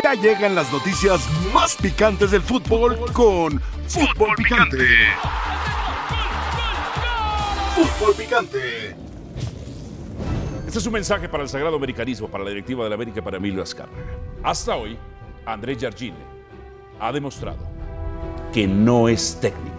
Ya llegan las noticias más picantes del fútbol con Fútbol Picante. Fútbol Picante. Este es un mensaje para el sagrado americanismo, para la directiva de la América, para Emilio Azcárraga. Hasta hoy, Andrés Jardine ha demostrado que no es técnico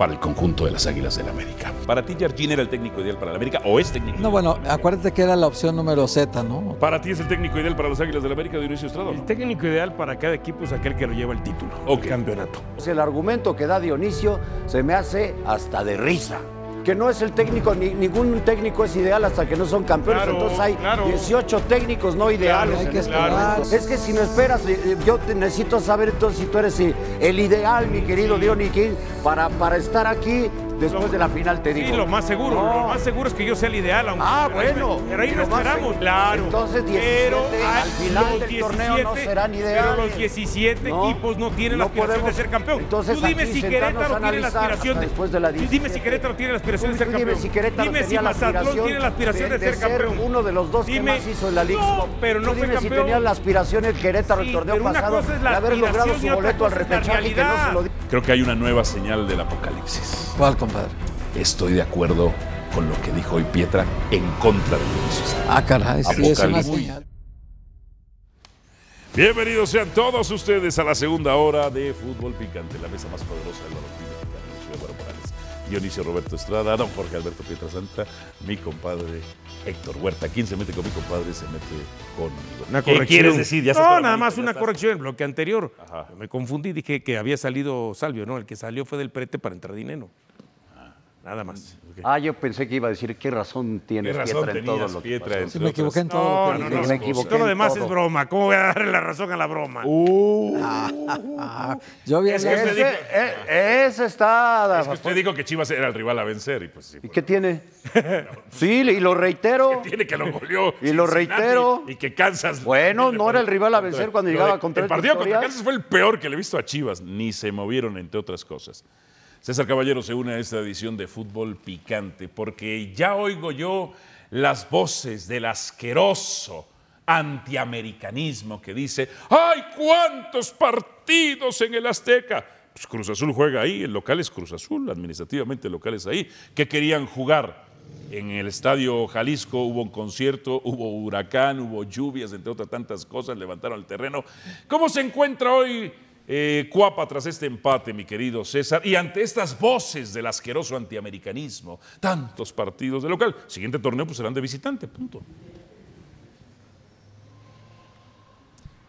para el conjunto de las Águilas del la América. ¿Para ti Jardine era el técnico ideal para la América o es técnico? No, bueno, acuérdate que era la opción número Z, ¿no? ¿Para ti es el técnico ideal para las Águilas del la América, Dionisio Estrada? El técnico ideal para cada equipo es aquel que lo lleva el título, Ok. el campeonato. Pues El argumento que da Dionisio se me hace hasta de risa. Que no es el técnico, ni, ningún técnico es ideal hasta que no son campeones. Claro, Entonces hay claro. 18 técnicos no ideales. hay en que esperar. Es que si no esperas, eh, eh, yo te necesito saber entonces si tú eres eh, el ideal, mi querido Diony King, para, para estar aquí después Lo- de la final, te Sí, digo. lo más seguro, No. lo más seguro es que yo sea el ideal. aunque- Ah, pero ahí- bueno. Pero ahí Lo esperamos, claro. Entonces, 17 Pero al final del torneo no serán Pero ideales. los 17 No, equipos no tienen no la aspiración podemos- de ser campeón. entonces Tú dime si Querétaro tiene la aspiración de después de la Dime si 17. Querétaro tiene la aspiración Tú- de ser campeón. Dime si Querétaro dime si Mazatlán tiene la aspiración de, de ser ser campeón. uno de los dos que Dime- más hizo en la Liga. No, pero no fue dime campeón. si tenía la aspiración el Querétaro el Sí, torneo pero pasado de haber logrado su boleto al repechaje que no se lo Creo que hay una nueva señal del apocalipsis. ¿Cuál, compadre? Estoy de acuerdo con lo que dijo hoy Pietra en contra de Dionisio Estrada. Ah, caray, sí, es una señal. Bienvenidos sean todos ustedes a la segunda hora de Fútbol Picante, la mesa más poderosa del balompié Morales, Dionisio Roberto Estrada, don Jorge Alberto Pietrasanta, mi compadre Héctor Huerta. ¿Quién se mete con mi compadre? Se mete conmigo. Una ¿Qué corrección. quieres decir? Ya no, nada más una corrección. El bloque anterior Ajá. me confundí, dije que había salido Salvio, ¿no? El que salió fue del prete para entrar dinero. Nada más. Ah, yo pensé que iba a decir qué razón ¿Qué tienes, razón Pietra, en todo lo que Pietra? pasó. Sí, me equivoqué en todo. No, lo no, que no. me equivoqué Todo lo demás todo. es broma. ¿Cómo voy a darle la razón a la broma? Uh, yo había Es que leído- usted Ese, eh, ese está... es que usted dijo que Chivas era el rival a vencer y pues sí. ¿Y qué tiene? Sí, y lo reitero. Tiene que lo goleó. Y lo reitero. Y que Kansas. Bueno, no era el rival a vencer cuando llegaba de- contra El partido contra. Kansas fue el peor que le he visto a Chivas. Ni se movieron, entre otras cosas. César Caballero se une a esta edición de Fútbol Picante porque ya oigo yo las voces del asqueroso antiamericanismo que dice, ¡ay, cuántos partidos en el Azteca! Pues Cruz Azul juega ahí, el local es Cruz Azul, administrativamente el local es ahí. ¿Qué querían jugar? En el estadio Jalisco hubo un concierto, hubo huracán, hubo lluvias, entre otras tantas cosas, levantaron el terreno. ¿Cómo se encuentra hoy eh, Cuapa tras este empate, mi querido César? Y ante estas voces del asqueroso antiamericanismo, tantos partidos de local, siguiente torneo pues serán de visitante, punto.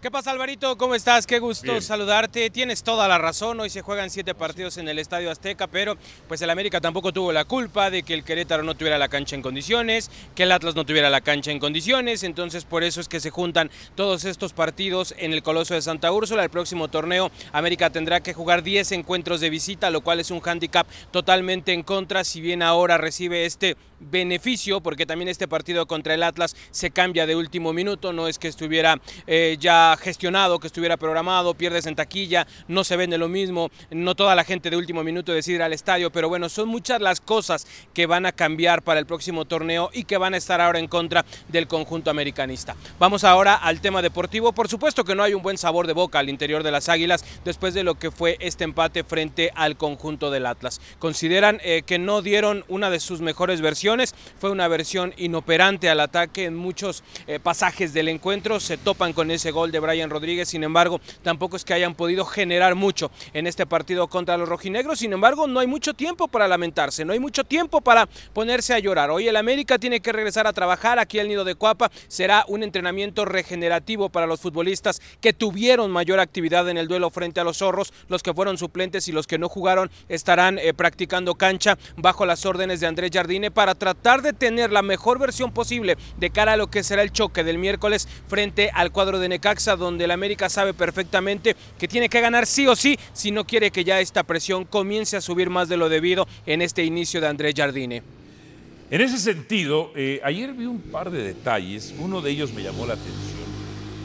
¿Qué pasa, Alvarito? ¿Cómo estás? Qué gusto Bien. saludarte. Tienes toda la razón. Hoy se juegan siete partidos en el Estadio Azteca, pero pues el América tampoco tuvo la culpa de que el Querétaro no tuviera la cancha en condiciones, que el Atlas no tuviera la cancha en condiciones. Entonces, por eso es que se juntan todos estos partidos en el Coloso de Santa Úrsula. El próximo torneo, América tendrá que jugar 10 encuentros de visita, lo cual es un hándicap totalmente en contra. Si bien ahora recibe este beneficio, porque también este partido contra el Atlas se cambia de último minuto, no es que estuviera eh, ya gestionado, que estuviera programado, pierdes en taquilla, no se vende lo mismo, no toda la gente de último minuto decide ir al estadio, pero bueno, son muchas las cosas que van a cambiar para el próximo torneo y que van a estar ahora en contra del conjunto americanista. Vamos ahora al tema deportivo, por supuesto que no hay un buen sabor de boca al interior de las Águilas después de lo que fue este empate frente al conjunto del Atlas. Consideran eh, que no dieron una de sus mejores versiones, fue una versión inoperante al ataque en muchos eh, pasajes del encuentro, se topan con ese gol de Brian Rodríguez, sin embargo, tampoco es que hayan podido generar mucho en este partido contra los rojinegros, sin embargo, no hay mucho tiempo para lamentarse, no hay mucho tiempo para ponerse a llorar. Hoy el América tiene que regresar a trabajar aquí al Nido de Cuapa, será un entrenamiento regenerativo para los futbolistas que tuvieron mayor actividad en el duelo frente a los zorros, los que fueron suplentes y los que no jugaron estarán eh, practicando cancha bajo las órdenes de Andrés Jardine para tratar de tener la mejor versión posible de cara a lo que será el choque del miércoles frente al cuadro de Necaxa, donde el América sabe perfectamente que tiene que ganar sí o sí si no quiere que ya esta presión comience a subir más de lo debido en este inicio de Andrés Jardine. En ese sentido, eh, ayer vi un par de detalles, uno de ellos me llamó la atención.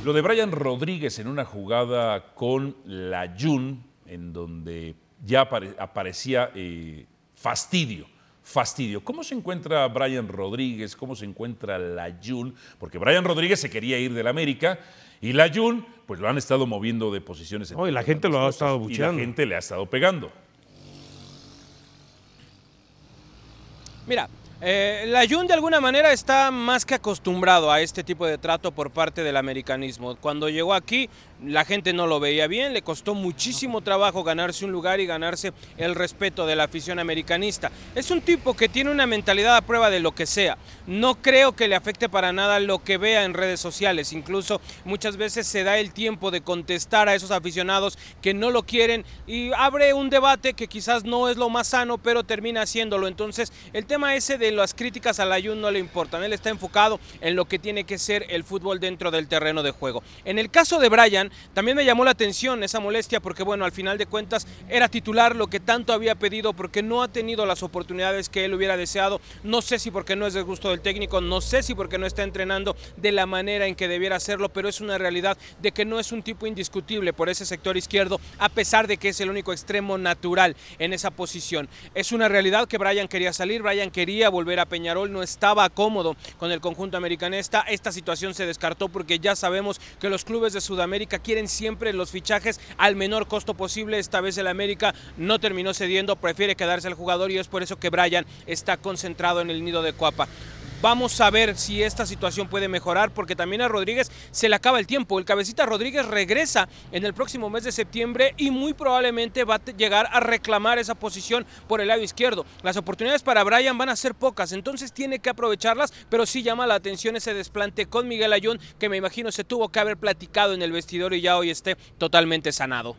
Lo de Brian Rodríguez en una jugada con la Jun, en donde ya apare- aparecía eh, fastidio, fastidio. ¿Cómo se encuentra Brian Rodríguez? ¿Cómo se encuentra la Jun? Porque Brian Rodríguez se quería ir del América y la Jun pues lo han estado moviendo de posiciones. No, y la gente lo ha estado bucheando. Y la gente le ha estado pegando. Mira, eh, la Jun de alguna manera está más que acostumbrado a este tipo de trato por parte del americanismo. Cuando llegó aquí, la gente no lo veía bien, le costó muchísimo trabajo ganarse un lugar y ganarse el respeto de la afición americanista. Es un tipo que tiene una mentalidad a prueba de lo que sea. No creo que le afecte para nada lo que vea en redes sociales. Incluso muchas veces se da el tiempo de contestar a esos aficionados que no lo quieren y abre un debate que quizás no es lo más sano, pero termina haciéndolo. Entonces, el tema ese de las críticas a la Jun no le importan. Él está enfocado en lo que tiene que ser el fútbol dentro del terreno de juego. En el caso de Brian, también me llamó la atención esa molestia porque, bueno, al final de cuentas era titular lo que tanto había pedido porque no ha tenido las oportunidades que él hubiera deseado. No sé si porque no es del gusto del técnico, no sé si porque no está entrenando de la manera en que debiera hacerlo, pero es una realidad de que no es un tipo indiscutible por ese sector izquierdo, a pesar de que es el único extremo natural en esa posición. Es una realidad que Brian quería salir, Brian quería volver a Peñarol, no estaba cómodo con el conjunto americanista. Esta situación se descartó porque ya sabemos que los clubes de Sudamérica quieren siempre los fichajes al menor costo posible. Esta vez el América no terminó cediendo, prefiere quedarse al jugador y es por eso que Brian está concentrado en el nido de Cuapa. Vamos a ver si esta situación puede mejorar porque también a Rodríguez se le acaba el tiempo. El cabecita Rodríguez regresa en el próximo mes de septiembre y muy probablemente va a llegar a reclamar esa posición por el lado izquierdo. Las oportunidades para Brian van a ser pocas, entonces tiene que aprovecharlas, pero sí llama la atención ese desplante con Miguel Ayón que me imagino se tuvo que haber platicado en el vestidor y ya hoy esté totalmente sanado.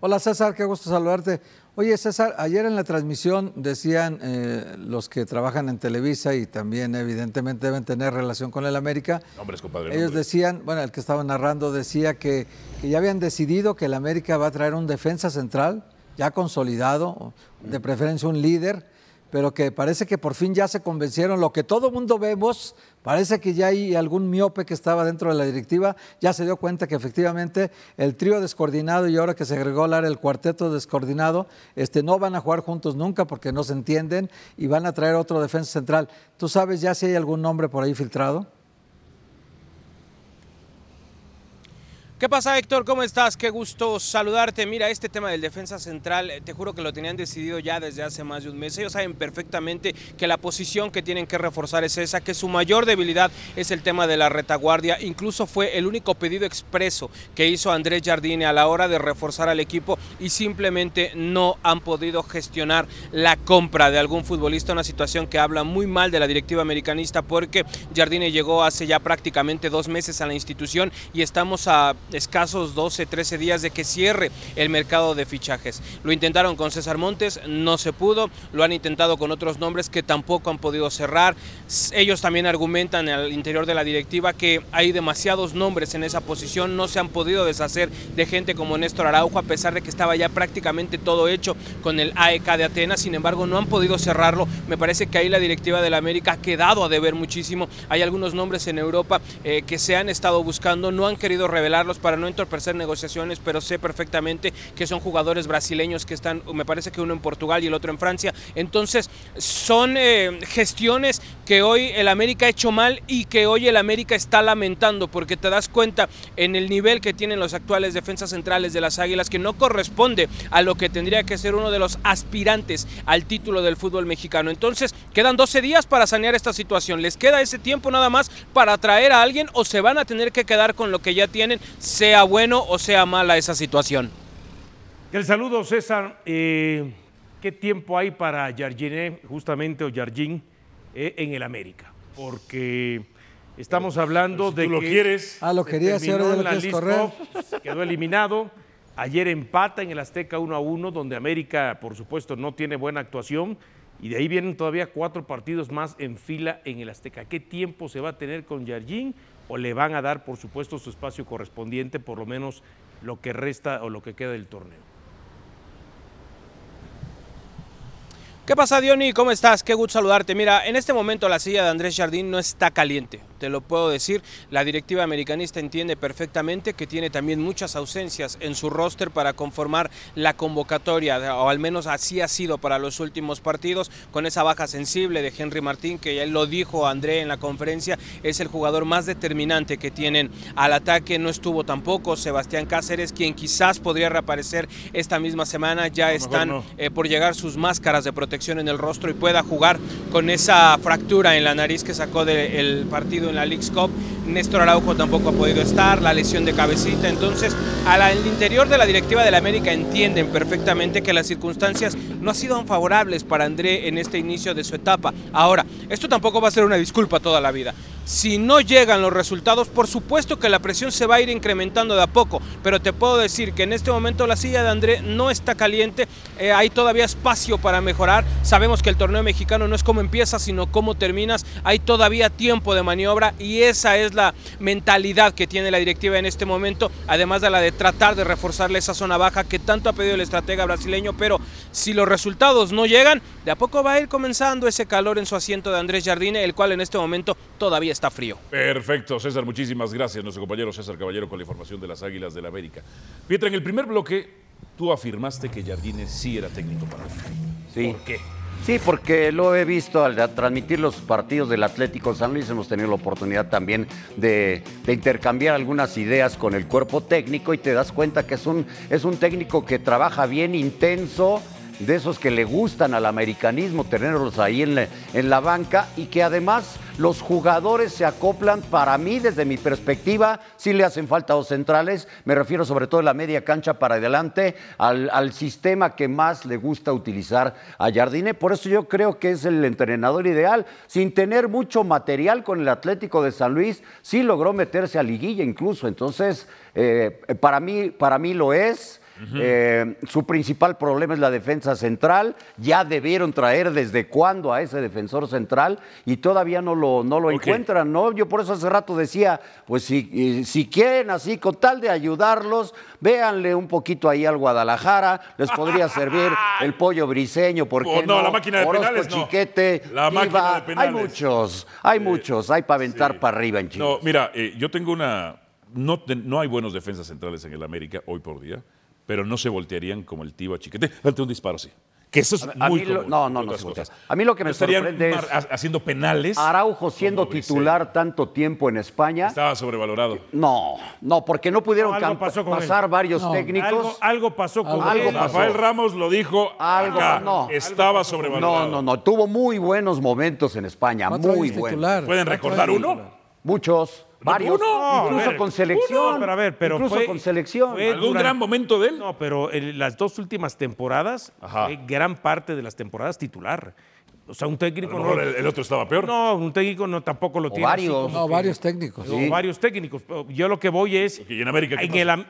Hola César, qué gusto saludarte. Oye César, ayer en la transmisión decían eh, los que trabajan en Televisa y también evidentemente deben tener relación con el América. Nombres, compadre. Ellos nombres. decían, bueno, el que estaba narrando decía que, que ya habían decidido que el América va a traer un defensa central ya consolidado, de preferencia un líder, pero que parece que por fin ya se convencieron. Lo que todo mundo vemos, parece que ya hay algún miope que estaba dentro de la directiva, ya se dio cuenta que efectivamente el trío descoordinado y ahora que se agregó al el cuarteto descoordinado, este, no van a jugar juntos nunca porque no se entienden y van a traer otro defensa central. ¿Tú sabes ya si hay algún nombre por ahí filtrado? ¿Qué pasa Héctor? ¿Cómo estás? Qué gusto saludarte. Mira, este tema del defensa central, eh, te juro que lo tenían decidido ya desde hace más de un mes. Ellos saben perfectamente que la posición que tienen que reforzar es esa, que su mayor debilidad es el tema de la retaguardia. Incluso fue el único pedido expreso que hizo Andrés Jardine a la hora de reforzar al equipo y simplemente no han podido gestionar la compra de algún futbolista. Una situación que habla muy mal de la directiva americanista porque Jardine llegó hace ya prácticamente dos meses a la institución y estamos a escasos 12, 13 días de que cierre el mercado de fichajes. Lo intentaron con César Montes, no se pudo, lo han intentado con otros nombres que tampoco han podido cerrar. Ellos también argumentan al interior de la directiva que hay demasiados nombres en esa posición, no se han podido deshacer de gente como Néstor Araujo a pesar de que estaba ya prácticamente todo hecho con el AEK de Atenas, sin embargo no han podido cerrarlo. Me parece que ahí la directiva de la América ha quedado a deber muchísimo. Hay algunos nombres en Europa eh, que se han estado buscando, no han querido revelarlos para no entorpecer negociaciones, pero sé perfectamente que son jugadores brasileños que están, me parece que uno en Portugal y el otro en Francia. Entonces, son eh, gestiones que hoy el América ha hecho mal y que hoy el América está lamentando, porque te das cuenta en el nivel que tienen los actuales defensas centrales de las Águilas, que no corresponde a lo que tendría que ser uno de los aspirantes al título del fútbol mexicano. Entonces, quedan 12 días para sanear esta situación. ¿Les queda ese tiempo nada más para traer a alguien o se van a tener que quedar con lo que ya tienen, sea bueno o sea mala esa situación? El saludo, César. Eh, ¿Qué tiempo hay para Jardiné, justamente, o Jardín, eh, en el América? Porque estamos hablando si de tú lo que quieres. Ah, lo terminó ya lo en la quieres correr. Quedó eliminado. Ayer empata en el Azteca 1 a 1, donde América, por supuesto, no tiene buena actuación. Y de ahí vienen todavía cuatro partidos más en fila en el Azteca. ¿Qué tiempo se va a tener con Jardín? ¿O le van a dar, por supuesto, su espacio correspondiente, por lo menos lo que resta o lo que queda del torneo? ¿Qué pasa, Diony? ¿Cómo estás? Qué gusto saludarte. Mira, en este momento la silla de Andrés Jardín no está caliente. Te lo puedo decir. La directiva americanista entiende perfectamente que tiene también muchas ausencias en su roster para conformar la convocatoria, o al menos así ha sido para los últimos partidos, con esa baja sensible de Henry Martín, que ya lo dijo André en la conferencia, es el jugador más determinante que tienen al ataque. No estuvo tampoco Sebastián Cáceres, quien quizás podría reaparecer esta misma semana. Ya están no. eh, por llegar sus máscaras de protección en el rostro y pueda jugar con esa fractura en la nariz que sacó del partido en la League's Cup. Néstor Araujo tampoco ha podido estar, la lesión de cabecita. Entonces, al interior de la directiva de la América entienden perfectamente que las circunstancias no han sido favorables para André en este inicio de su etapa. Ahora, esto tampoco va a ser una disculpa toda la vida. Si no llegan los resultados, por supuesto que la presión se va a ir incrementando de a poco, pero te puedo decir que en este momento la silla de André no está caliente, eh, hay todavía espacio para mejorar. Sabemos que el torneo mexicano no es cómo empiezas, sino cómo terminas. Hay todavía tiempo de maniobra y esa es la mentalidad que tiene la directiva en este momento, además de la de tratar de reforzarle esa zona baja que tanto ha pedido el estratega brasileño, pero si los resultados no llegan, de a poco va a ir comenzando ese calor en su asiento de Andrés Jardine, el cual en este momento todavía está frío. Perfecto, César, muchísimas gracias. Nuestro compañero César Caballero con la información de las Águilas del la América. Pietra, en el primer bloque tú afirmaste que Jardine sí era técnico para el Sí. ¿Por qué? Sí, porque lo he visto al transmitir los partidos del Atlético San Luis, hemos tenido la oportunidad también de, de, intercambiar algunas ideas con el cuerpo técnico y te das cuenta que es un, es un técnico que trabaja bien, intenso, de esos que le gustan al americanismo, tenerlos ahí en la, en la banca y que además los jugadores se acoplan, para mí, desde mi perspectiva, sí le hacen falta a los centrales, me refiero sobre todo en la media cancha para adelante, al, al, sistema que más le gusta utilizar a Jardine. Por eso yo creo que es el entrenador ideal. Sin tener mucho material con el Atlético de San Luis, sí logró meterse a liguilla incluso. Entonces, eh, para, mí, para mí lo es. Uh -huh. eh, su principal problema es la defensa central. Ya debieron traer desde cuándo a ese defensor central y todavía no lo, no lo okay. encuentran, ¿no? Yo por eso hace rato decía, pues si, si quieren así, con tal de ayudarlos, véanle un poquito ahí al Guadalajara, les podría servir el pollo briseño, ¿por qué oh, no, no? La máquina de Orozco, penales, Chiquete. La Diva, máquina de penales. Hay muchos, hay eh, muchos, hay para aventar sí. para arriba en Chile. No, mira, eh, yo tengo una... No, no hay buenos defensas centrales en el América hoy por día pero no se voltearían como el Tiva Chiquete. Date un disparo, sí. Que eso es a muy mí lo, común, No, no, no. cosas. A mí lo que me Estarían sorprende es haciendo penales. Araujo siendo titular tanto tiempo en España. Estaba sobrevalorado. No, no, porque no pudieron No, algo pasó con pasar él. varios No. técnicos. Algo, algo pasó con Algo él. pasó. Rafael Ramos lo dijo Algo, acá. no. Estaba No, sobrevalorado. no, no. Tuvo muy buenos momentos en España, muy buenos. ¿Pueden recordar uno? titular. Muchos, varios. uno? incluso A ver, con selección. uno, pero a ver, pero incluso fue- con selección. fue- ¿Algún gran momento de él? No, pero en las dos últimas temporadas, fue gran parte de las temporadas titular. O sea, un A técnico lo no. mejor el, el otro estaba peor. No, un técnico no tampoco lo O tiene. varios. No, que- varios técnicos. o Sí. varios técnicos. Yo lo que voy es. Porque, ¿y en América qué en pasó? el am-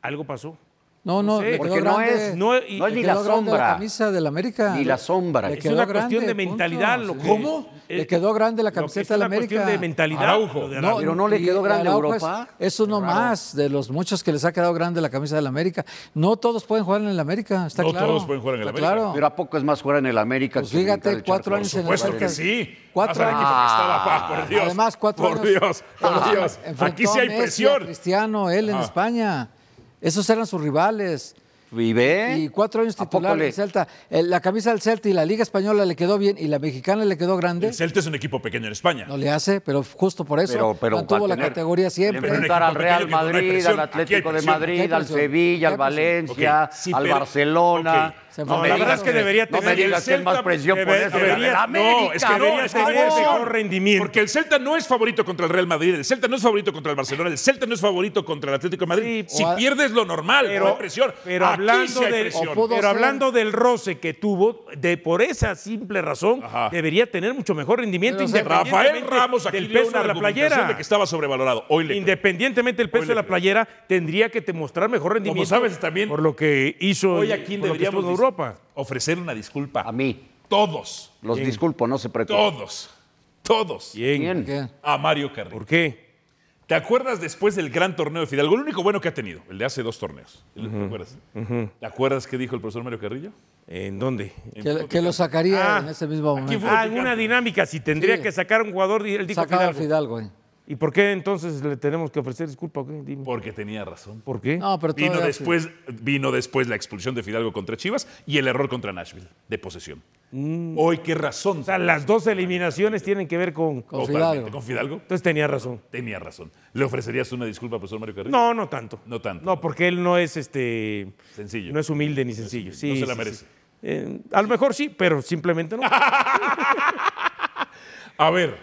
algo pasó. No, no, No sé, porque no es- no- y- no es Le ni quedó la grande sombra. la camisa del América. Ni la sombra. Le Es quedó una grande, cuestión de punto. mentalidad, lo Sí. que- ¿Cómo? Eh, Le quedó grande la Lo que camiseta es del una América. cuestión de mentalidad. Araujo. lo de No, pero no le quedó grande a Araujo es- Europa. Es, uno más de los muchos que les ha quedado grande la camisa del América. No todos pueden jugar en el América, está No claro. todos pueden jugar en el América. Claro. Pero ¿a poco es más jugar en el América? Pues que en fíjate, el cuatro años Por en el supuesto que América. sí. Cuatro años. por Dios. Además, cuatro por años. Dios, por Ah, Dios. Aquí sí hay presión. Cristiano, él en Ajá. España. Esos eran sus rivales. ¿Vive? Y cuatro años ¿A poco titular en Celta. El- La camisa del Celta y la Liga Española le quedó bien y la mexicana le quedó grande. El Celta es un equipo pequeño en España. No le hace, pero justo por eso Pero, pero mantuvo la categoría siempre. Enfrentar al Real no Madrid, presión. al Atlético de. Madrid, al. Sevilla, al. Valencia, Ok, sí, al pero- Barcelona. ok. Se No a la verdad es que debería no me tener- digas que es más presión por debe- eso. debería- del No, América. es que debería no, tener mejor rendimiento. Porque el Celta no es favorito contra el Real Madrid, el Celta no es favorito contra el Barcelona, el Celta no es favorito contra el Atlético de Madrid. Sí, si a- pierdes lo normal, no hay presión. pero Aquí hablando, sí hay del, presión. pudo pero ser- hablando del roce que tuvo, de por esa simple razón, Ajá. debería tener mucho mejor rendimiento Pero, Rafael independientemente Ramos aquí del dio peso una de la playera. de que estaba sobrevalorado. Hoy le. Independientemente del peso Hoy de la playera, tendría que te mostrar mejor rendimiento. sabes también, por lo que hizo Hoy por que estuvo deberíamos Europa. ofrecer una disculpa. A mí. Todos, Los disculpo, no se preocupen. todos, todos. ¿Quién? ¿Qué? A Mario Carrillo. ¿Por qué? ¿Te acuerdas después del gran torneo de Fidalgo? El único bueno que ha tenido, el de hace dos torneos. ¿Te acuerdas? ¿Te acuerdas qué dijo el profesor Mario Carrillo? ¿En dónde? Que, que lo sacaría Ah, en ese mismo momento. Ah, en una dinámica, si tendría Sí. que sacar un jugador, él dijo Sacaba Fidalgo. Fidalgo. eh. ¿Y por qué entonces le tenemos que ofrecer disculpa? Dime. Porque tenía razón. ¿Por qué? No, pero Vino después, vino después la expulsión de Fidalgo contra Chivas y el error contra Nashville de posesión. Hoy, ¿qué razón? O sea, las dos eliminaciones tienen que ver con... Con. Fidalgo. ¿Con Fidalgo? Entonces tenía razón. Tenía razón. ¿Le ofrecerías una disculpa, profesor Mario Carrillo? No, no tanto. No tanto. No, porque él no es este. Sencillo. No es humilde ni sencillo. Sí, No se la sí, merece. sí. Eh, a lo mejor sí, pero simplemente no. A ver,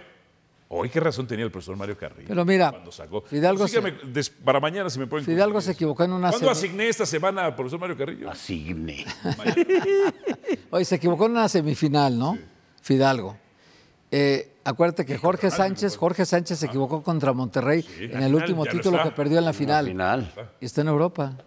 hoy qué razón tenía el profesor Mario Carrillo. Pero mira, cuando sacó. Fidalgo se- des- para mañana si me pueden. Fidalgo se equivocó en una ¿Cuándo asigné esta semana al profesor Mario Carrillo? Asigne. Oye, se equivocó en una semifinal, ¿no? Fidalgo. Eh, acuérdate que Jorge Sánchez, Jorge Sánchez se equivocó contra Monterrey en el último título que perdió en la final. Final. Y está en Europa.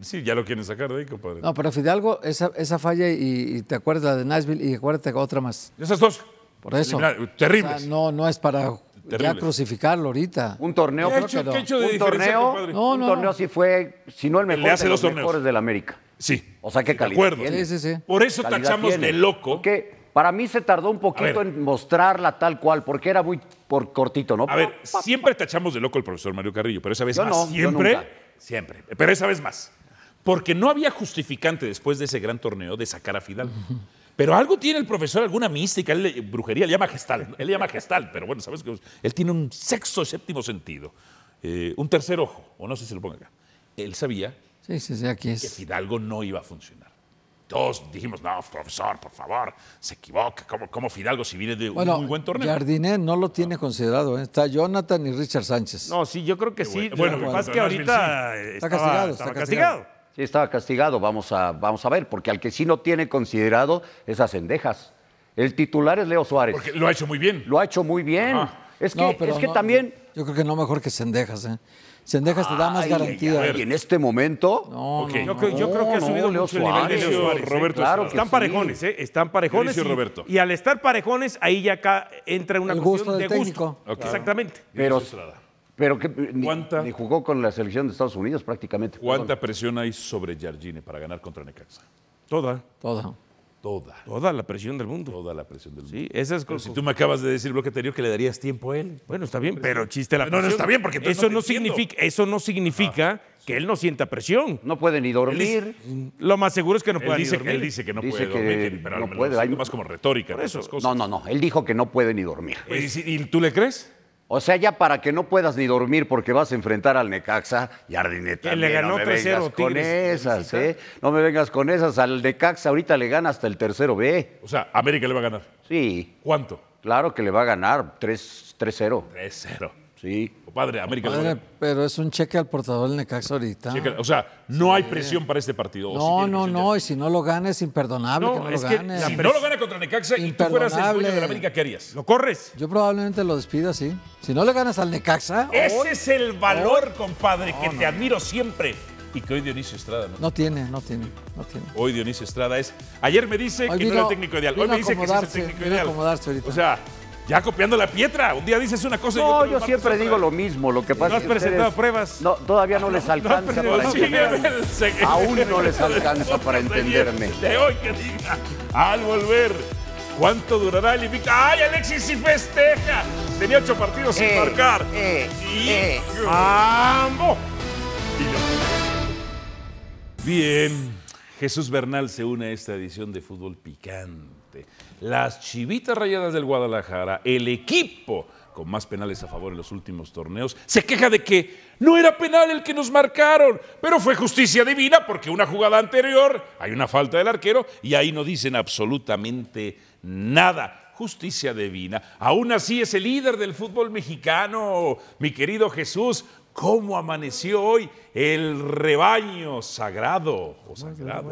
Sí, ya lo quieren sacar de ahí, compadre. No, pero Fidalgo, esa, esa falla y, y te acuerdas la de Nashville y acuérdate que otra más. Esas dos. Por eso. Terribles. O sea, no, no es para ya crucificarlo ahorita. Un torneo. ¿Qué hecho, que no. qué hecho de un torneo, compadre? No, un no, torneo no. sí fue, si no el mejor, Le hace de dos los torneos. mejores del América. Sí. O sea, qué De calidad acuerdo. tiene. Sí, sí, sí. Por eso tachamos tiene. de loco. Porque para mí se tardó un poquito en mostrarla tal cual, porque era muy por cortito, ¿no? A ver, siempre tachamos de loco al profesor Mario Carrillo, pero esa vez Yo más. no, yo ¿Siempre? nunca. Siempre. Pero esa vez más. Porque no había justificante después de ese gran torneo de sacar a Fidalgo. Pero algo tiene el profesor, alguna mística, él le- brujería, le llama gestal. Él le llama gestal, pero bueno, sabes que él tiene un sexto o séptimo sentido. eh, un tercer ojo, o no sé si lo ponga acá. Él sabía Sí, sí, sí, aquí que. Fidalgo no iba a funcionar. Todos dijimos, no, profesor, por favor, se equivoca. ¿Cómo, cómo Fidalgo si viene de un Bueno, muy buen torneo? Jardiné no lo tiene considerado. ¿eh? Está Jonathan y Richard Sánchez. No, sí, yo creo que sí. bueno. Lo que pasa es que ahorita Está estaba- castigado, estaba está castigado. castigado. Sí, estaba castigado, vamos a, vamos a ver, porque al que sí no tiene considerado es a Cendejas. El titular es Leo Suárez. Porque lo ha hecho muy bien. Lo ha hecho muy bien. Ajá. Es que, No, pero es que no, también. Yo creo que no mejor que Sendejas. ¿eh? Sendejas te da más Ay, garantía. ay, ay, en este momento. No, Ok. no, Yo, creo- yo creo que ha subido no, Leo mucho el nivel de Suárez. Leo Suárez. ¿eh? Roberto Claro Estrada. que Están sí. parejones, ¿eh? Están parejones. Y- Roberto. Y, al estar parejones, ahí ya acá entra una El cuestión gusto de del gusto. Exactamente. Pero. Pero que ni, ¿Cuánta? ni jugó con la selección de Estados Unidos prácticamente. ¿Cuánta presión hay sobre Jardine para ganar contra Necaxa? Toda, Todo. Toda. toda la presión del mundo. Toda la presión del mundo. Sí, esa es Pero si tú me acabas de decir, bloque anterior, que le darías tiempo a él. Bueno, está bien, pero chiste la No, no, presión. está bien, porque eso no no, significa, eso no significa que él no sienta presión. No puede ni dormir. Lo más seguro es que no Él pueda ni dice, que, dormir. él dice que no Dice puede que dormir, pero no puede, hay- más como retórica. de esas cosas. No, no, no. Él dijo que no puede ni dormir. ¿Y, si- y tú le crees? O sea, ya para que no puedas ni dormir porque vas a enfrentar al Necaxa, Jardine Que le ganó no me 3-0 vengas con esas. ¿eh? No me vengas con esas. Al Necaxa ahorita le gana hasta el tercero B. O sea, América le va a ganar. Sí, ¿Cuánto? claro que le va a ganar 3 3-0. 3-0. Sí. Padre, América le va a Padre, ganar. pero es un cheque al portador del Necaxa ahorita. O sea, no hay presión para este partido. ¿o sí No, no, no. Y si no lo gana es imperdonable No, que no es lo que gane. Si no lo gana contra Necaxa y tú fueras el dueño Imperdonable. de la América, ¿qué harías? Lo corres. Yo probablemente lo despido así. Si no le ganas al Necaxa, Ese es el valor, compadre, que te admiro siempre. Y que hoy Dionisio Estrada no. no tiene, no tiene, no tiene. Hoy Dionisio Estrada es. Ayer me dice Hoy que no vino- era el técnico ideal. Hoy me dice que sí es el técnico ideal. acomodarse ahorita. O sea, ya copiando la pietra. Un día dices una cosa y No, otro yo siempre digo lo mismo. Lo que pasa No has es que presentado ustedes pruebas. No, todavía no les alcanza para entenderme. Aún no les alcanza para entenderme. De hoy que diga, al volver, ¿cuánto durará el invicto? ¡Ay, Alexis sí festeja! Tenía ocho partidos sin Eh, marcar. eh, y... eh. ¡Ambo! Bien, Jesús Bernal se une a esta edición de Fútbol Picante. Las Chivitas Rayadas del Guadalajara, el equipo con más penales a favor en los últimos torneos, se queja de que no era penal el que nos marcaron, pero fue justicia divina porque una jugada anterior hay una falta del arquero y ahí no dicen absolutamente nada. Justicia divina. Aún así es el líder del fútbol mexicano, mi querido Jesús. ¿Cómo amaneció hoy el rebaño sagrado o sagrado?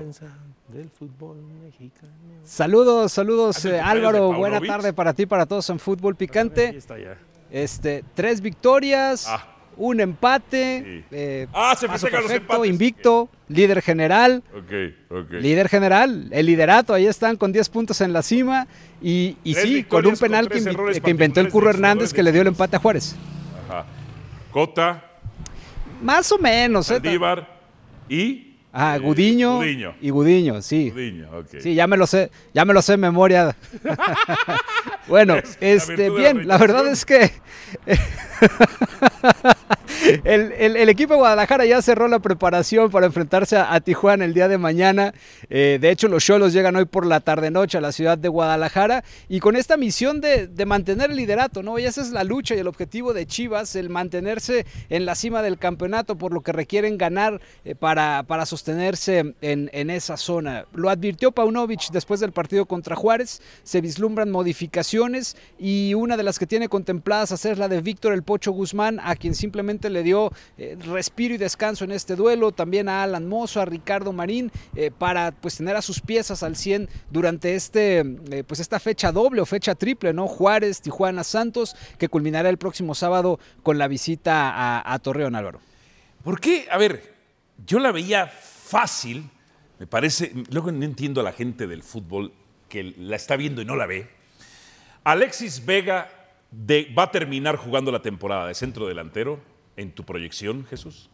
del fútbol mexicano. Saludos, saludos eh, Álvaro, buena tarde para ti, para todos en Fútbol Ahí Picante. está ya. Este, tres victorias, Ah. un empate, Sí. eh, Ah, se paso festejan los perfecto, empates. invicto, líder general, Ok, ok. líder general, el liderato, ahí están con 10 puntos en la cima y, sí, con un penal que, invi- que inventó el Curro de Hernández que le dio el empate a Juárez. Ajá. Cota, Más o menos, ¿eh? Saldívar y... Ah, eh, Gudiño, Gudiño. y Gudiño, sí. Gudiño, ok. Sí, ya me lo sé, ya me lo sé en memoria. Bueno, Es este, la bien, la verdad es que el, el- el equipo de Guadalajara ya cerró la preparación para enfrentarse a, a Tijuana el día de mañana. Eh, de hecho, los Cholos llegan hoy por la tarde-noche a la ciudad de Guadalajara y con esta misión de, de mantener el liderato, ¿no? Y esa es la lucha y el objetivo de Chivas, el mantenerse en la cima del campeonato, por lo que requieren ganar eh, para, para sostenerse en, en esa zona. Lo advirtió Paunovic después del partido contra Juárez, se vislumbran modificaciones y una de las que tiene contempladas hacer la de Víctor El Pocho Guzmán, a quien simplemente le dio eh, respiro y descanso en este duelo, también a Alan Mozo, a Ricardo Marín, eh, para pues tener a sus piezas al 100 durante este, eh, pues esta fecha doble o fecha triple, ¿no? Juárez, Tijuana, Santos, que culminará el próximo sábado con la visita a, a Torreón, Álvaro. ¿Por qué? A ver, yo la veía fácil, me parece, luego no entiendo a la gente del fútbol que la está viendo y no la ve. Alexis Vega va a terminar jugando la temporada de centro delantero en tu proyección, Jesús.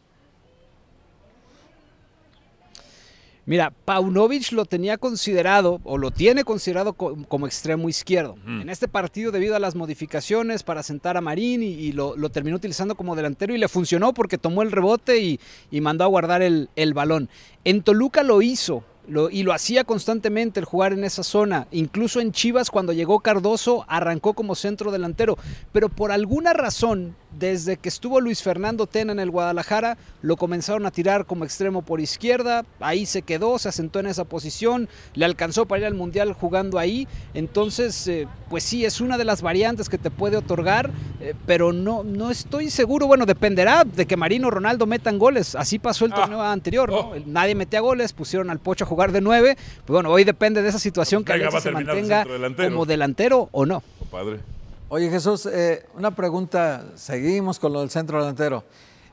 Mira, Paunovic lo tenía considerado o lo tiene considerado co- como extremo izquierdo. En este partido, debido a las modificaciones para sentar a Marín y, y lo, lo terminó utilizando como delantero y le funcionó porque tomó el rebote y, y mandó a guardar el, el balón. En Toluca lo hizo. lo- y lo hacía constantemente el jugar en esa zona. Incluso en Chivas, cuando llegó Cardoso, arrancó como centro delantero. Pero por alguna razón, desde que estuvo Luis Fernando Tena en el Guadalajara, lo comenzaron a tirar como extremo por izquierda. Ahí se quedó, se asentó en esa posición, le alcanzó para ir al Mundial jugando ahí. Entonces, eh, pues sí, es una de las variantes que te puede otorgar, eh, pero no, no estoy seguro. Bueno, dependerá de que Marino Ronaldo metan goles. Así pasó el Ah. torneo anterior, ¿no? Oh. Nadie metía goles, pusieron al Pocho a jugar de nueve. Pues bueno, hoy depende de esa situación que a Alexis se mantenga delantero. como delantero o no. Compadre. Oye Jesús, eh, una pregunta, seguimos con lo del centro delantero.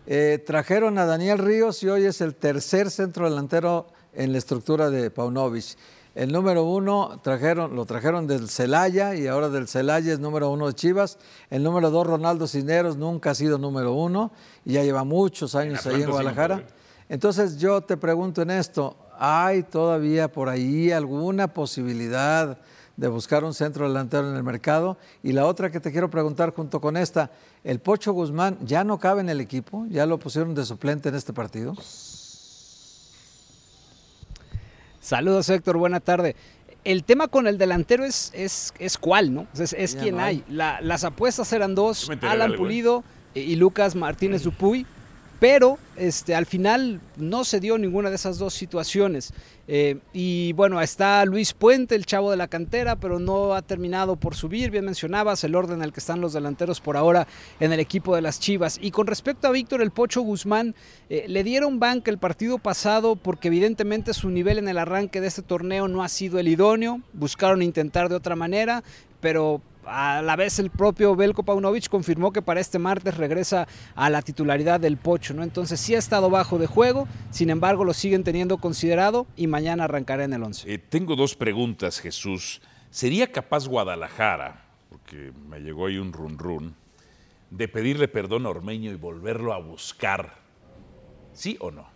Eh, trajeron a Daniel Ríos y hoy es el tercer centro delantero en la estructura de Paunovic. El número uno trajeron, lo trajeron del Celaya y ahora del Celaya es número uno de Chivas. El número dos, Ronaldo Cisneros, nunca ha sido número uno y ya lleva muchos años ahí en Guadalajara. Entonces yo te pregunto en esto, ¿hay todavía por ahí alguna posibilidad de buscar un centro delantero en el mercado? Y la otra que te quiero preguntar junto con esta, ¿el Pocho Guzmán ya no cabe en el equipo? ¿Ya lo pusieron de suplente en este partido? Saludos Héctor, buena tarde. El tema con el delantero es, es, es cuál, ¿no? Es, es quien no hay. hay. La- las apuestas eran dos, Alan algo, ¿eh? Pulido y y Lucas Martínez Dupuy, pero este, al final no se dio ninguna de esas dos situaciones. Eh, y bueno, está Luis Puente, el chavo de la cantera, pero no ha terminado por subir. Bien mencionabas el orden en el que están los delanteros por ahora en el equipo de las Chivas. Y con respecto a Víctor El Pocho Guzmán, eh, le dieron banca el partido pasado porque evidentemente su nivel en el arranque de este torneo no ha sido el idóneo. Buscaron intentar de otra manera, pero a la vez el propio Belko Paunovic confirmó que para este martes regresa a la titularidad del Pocho, ¿no? Entonces sí ha estado bajo de juego, sin embargo lo siguen teniendo considerado y mañana arrancará en el 11. Eh, tengo dos preguntas, Jesús. ¿Sería capaz Guadalajara, porque me llegó ahí un run run, de pedirle perdón a Ormeño y volverlo a buscar? ¿Sí o no?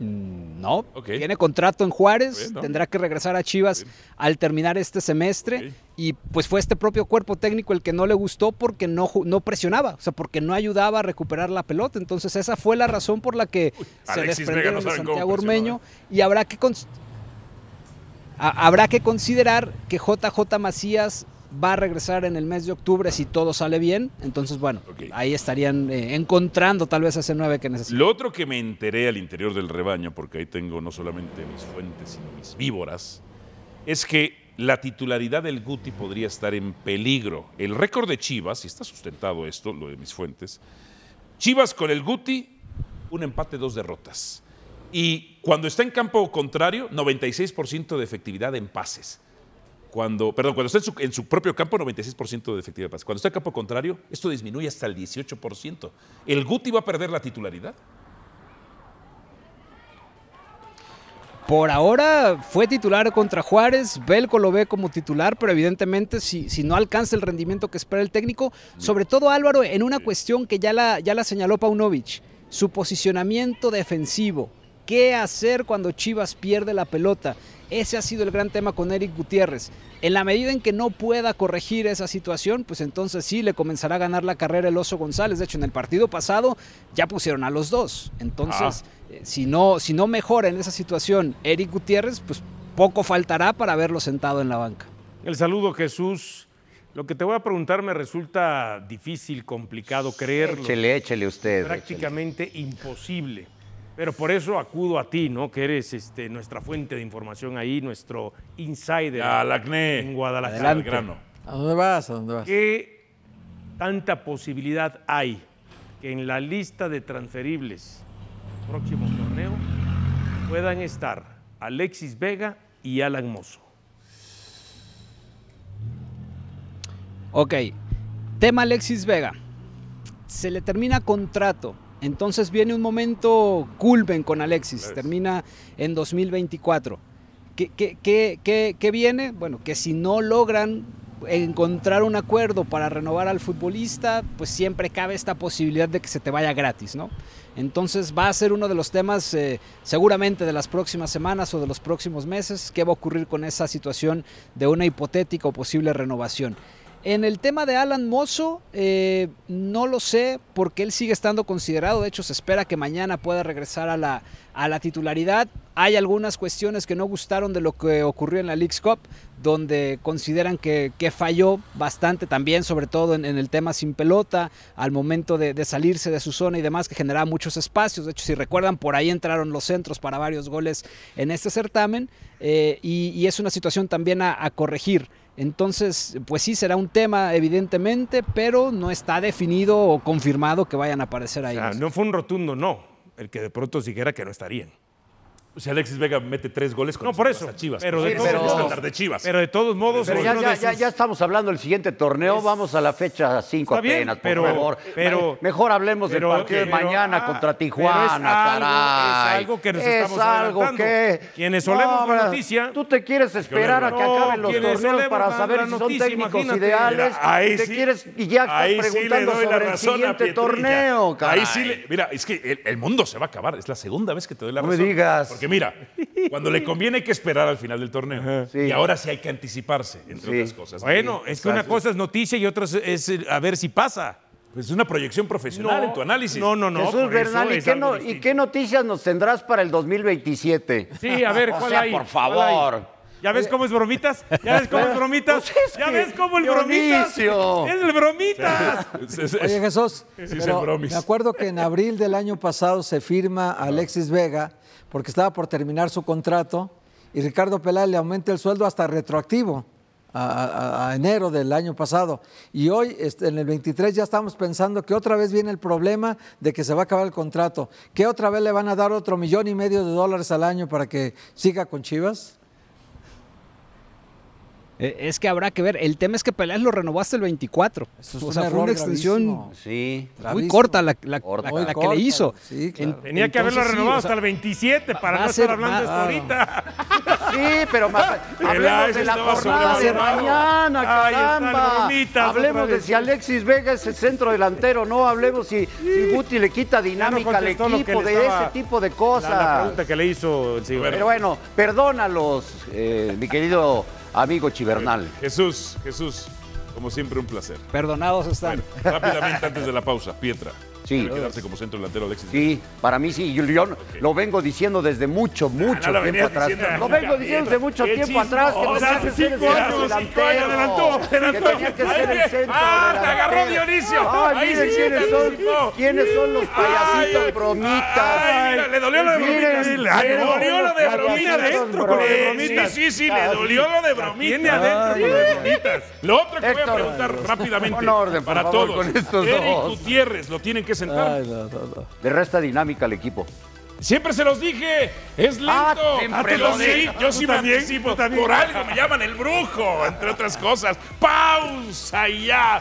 No, Ok. tiene contrato en Juárez, Bien, ¿no? tendrá que regresar a Chivas al terminar este semestre y pues fue este propio cuerpo técnico el que no le gustó porque no, no presionaba, o sea, porque no ayudaba a recuperar la pelota. Entonces esa fue la razón por la que se Alexis no desprendieron de Santiago Ormeño y habrá que, habrá que considerar que JJ Macías va a regresar en el mes de octubre si todo sale bien. Entonces, bueno, ahí estarían eh, encontrando tal vez ese 9 que necesitan. Lo otro que me enteré al interior del rebaño, porque ahí tengo no solamente mis fuentes, sino mis víboras, es que la titularidad del Guti podría estar en peligro. El récord de Chivas, y está sustentado esto, lo de mis fuentes, Chivas con el Guti, un empate, dos derrotas. Y cuando está en campo contrario, 96% de efectividad en pases. Cuando, perdón, cuando está en su, en su propio campo, 96% de efectividad de pases. Cuando está en campo contrario, esto disminuye hasta el 18%. ¿El Guti va a perder la titularidad? Por ahora fue titular contra Juárez, Belco lo ve como titular, pero evidentemente si, si no alcanza el rendimiento que espera el técnico, sobre todo Álvaro, en una cuestión que ya la, ya la señaló Paunovic, su posicionamiento defensivo. ¿Qué hacer cuando Chivas pierde la pelota? Ese ha sido el gran tema con Eric Gutiérrez. En la medida en que no pueda corregir esa situación, pues entonces sí le comenzará a ganar la carrera el Oso González. De hecho, en el partido pasado ya pusieron a los dos. Entonces, eh, si, no, si no mejora en esa situación Eric Gutiérrez, pues poco faltará para verlo sentado en la banca. El saludo, Jesús. Lo que te voy a preguntar me resulta difícil, complicado creerlo. Échele, échele usted. prácticamente imposible. Pero por eso acudo a ti, ¿no? Que eres este, nuestra fuente de información ahí, nuestro insider Al acné. en Guadalajara. Al grano. ¿A dónde vas? ¿A dónde vas? ¿Qué tanta posibilidad hay que en la lista de transferibles próximo torneo puedan estar Alexis Vega y Alan Mozo? Ok, tema Alexis Vega. Se le termina contrato. Entonces viene un momento culmen con Alexis. Termina en 2024. ¿Qué, qué, qué, qué- qué viene? Bueno, que si no logran encontrar un acuerdo para renovar al futbolista, pues siempre cabe esta posibilidad de que se te vaya gratis, ¿no? Entonces va a ser uno de los temas eh, seguramente de las próximas semanas o de los próximos meses, qué va a ocurrir con esa situación de una hipotética o posible renovación. En el tema de Alan Mozo, eh, no lo sé porque él sigue estando considerado. De hecho, se espera que mañana pueda regresar a la, titularidad. Hay algunas cuestiones que no gustaron de lo que ocurrió en la League's Cup, donde consideran que, falló bastante también, sobre todo en, el tema sin pelota, al momento de, salirse de su zona y demás, que generaba muchos espacios. De hecho, si recuerdan, por ahí entraron los centros para varios goles en este certamen eh, y, es una situación también a corregir. Entonces, pues sí, será un tema evidentemente, pero no está definido o confirmado que vayan a aparecer ahí. O sea, no fue un rotundo no, el que de pronto dijera que no estarían. Si Alexis Vega mete tres goles con No, por eso. Chivas. Pero pues, de es todos estándar de Chivas. Pero de todos modos, Pero ya, estamos hablando del siguiente torneo, vamos a la fecha 5 Está bien, apenas, por pero- favor. pero- Mejor hablemos pero- del partido de pero- mañana ah, contra pero es Tijuana, algo- caray. es algo que nos Es estamos algo que... Quienes olemos la hombre, noticia- Tú te quieres esperar a que No, acaben los torneos para la- saber la si son técnicos ideales. Mira, ahí te sí- quieres, y ya estás sí preguntando la sobre el siguiente torneo, caray. Ahí sí le- mira, es que el, mundo se va a acabar. Es la segunda vez que te doy la No me razón. digas. Porque mira, cuando le conviene hay que esperar al final del torneo. Sí. Y ahora sí hay que anticiparse, entre Sí. otras cosas. Bueno, es que una cosa es noticia y otra es, eh, a ver si pasa. Pues es una proyección profesional en tu análisis. No, no, no. Jesús Bernal, ¿y es qué, algo no- ¿y distinto. qué noticias nos tendrás para el 2027? Sí, a ver, O ¿cuál sea, hay? por favor. ¿Ya ves cómo es bromitas? ¿Ya ves cómo es bromitas? Pues es ¿Ya ves cómo el bromitas? Dionisio. Es el bromitas. Es- es- es- Oye Jesús, el pero me acuerdo que en abril del año pasado se firma a Alexis Vega porque estaba por terminar su contrato y Ricardo Peláez le aumenta el sueldo hasta retroactivo a, enero del año pasado. Y hoy, este, en el 23, ya estamos pensando que otra vez viene el problema de que se va a acabar el contrato. ¿Que otra vez le van a dar otro millón y medio de dólares al año para que siga con Chivas? Eh, Es que habrá que ver. El tema es que Peláez lo renovó hasta el 24. Eso es o un sea, fue una extensión. Sí. muy corta la, la- Corta. la- Muy la que le hizo. sí, claro. Tenía que haberlo sí, renovado o sea, hasta el 27 para no ser estar hablando esto ahorita. Sí, pero más, hablemos de la jornada de mañana, caramba. bromitas Hablemos de si Alexis Vega es el centro delantero, no hablemos si, si Guti le quita dinámica al equipo, de ese tipo de cosas. la pregunta que le hizo el. Pero bueno, perdónalos, eh, mi querido amigo Chivernal. Jesús, Jesús, como siempre un placer. Perdonados están. Bueno, rápidamente antes de la pausa, Pietra. Sí. ¿Quiere quedarse como centro delantero Alexis? Sí, para mí sí, yo, yo lo vengo diciendo desde mucho, mucho no lo tiempo atrás. Lo vengo diciendo desde mucho tiempo atrás que tenía que ser el Cinco años, delantero. años, adelantó, Que adelantó. tenía que ser el centro ah, te agarró. Dionisio. Ay, Ahí miren sí, quiénes te son, anticipó. quiénes son los payasitos Ay, bromitas. ay, mira, le dolió lo de bromitas. Le dolió lo de bromitas. de bromitas. Sí, sí, sí, le dolió lo de bromitas. Tiene adentro las bromitas. Lo otro que voy a preguntar rápidamente pon orden, para todos. con estos Eric. Gutiérrez lo tienen que sentar. Ay, no, no, no. Le resta dinámica al equipo. Siempre se los dije, es lento. Ah, siempre yo lo sí, yo sí ¿Tú me también? anticipo. ¿Tú también? Por algo me llaman el brujo, entre otras cosas. Pausa y ya.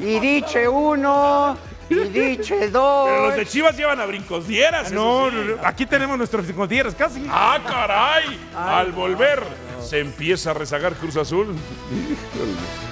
Y diche uno, y diche Pero dos. los de Chivas llevan a brincos dieras. eso No, sí. no, no, aquí tenemos nuestros cinco días casi. ¡Ah, caray! Al volver, se empieza a rezagar Cruz Azul.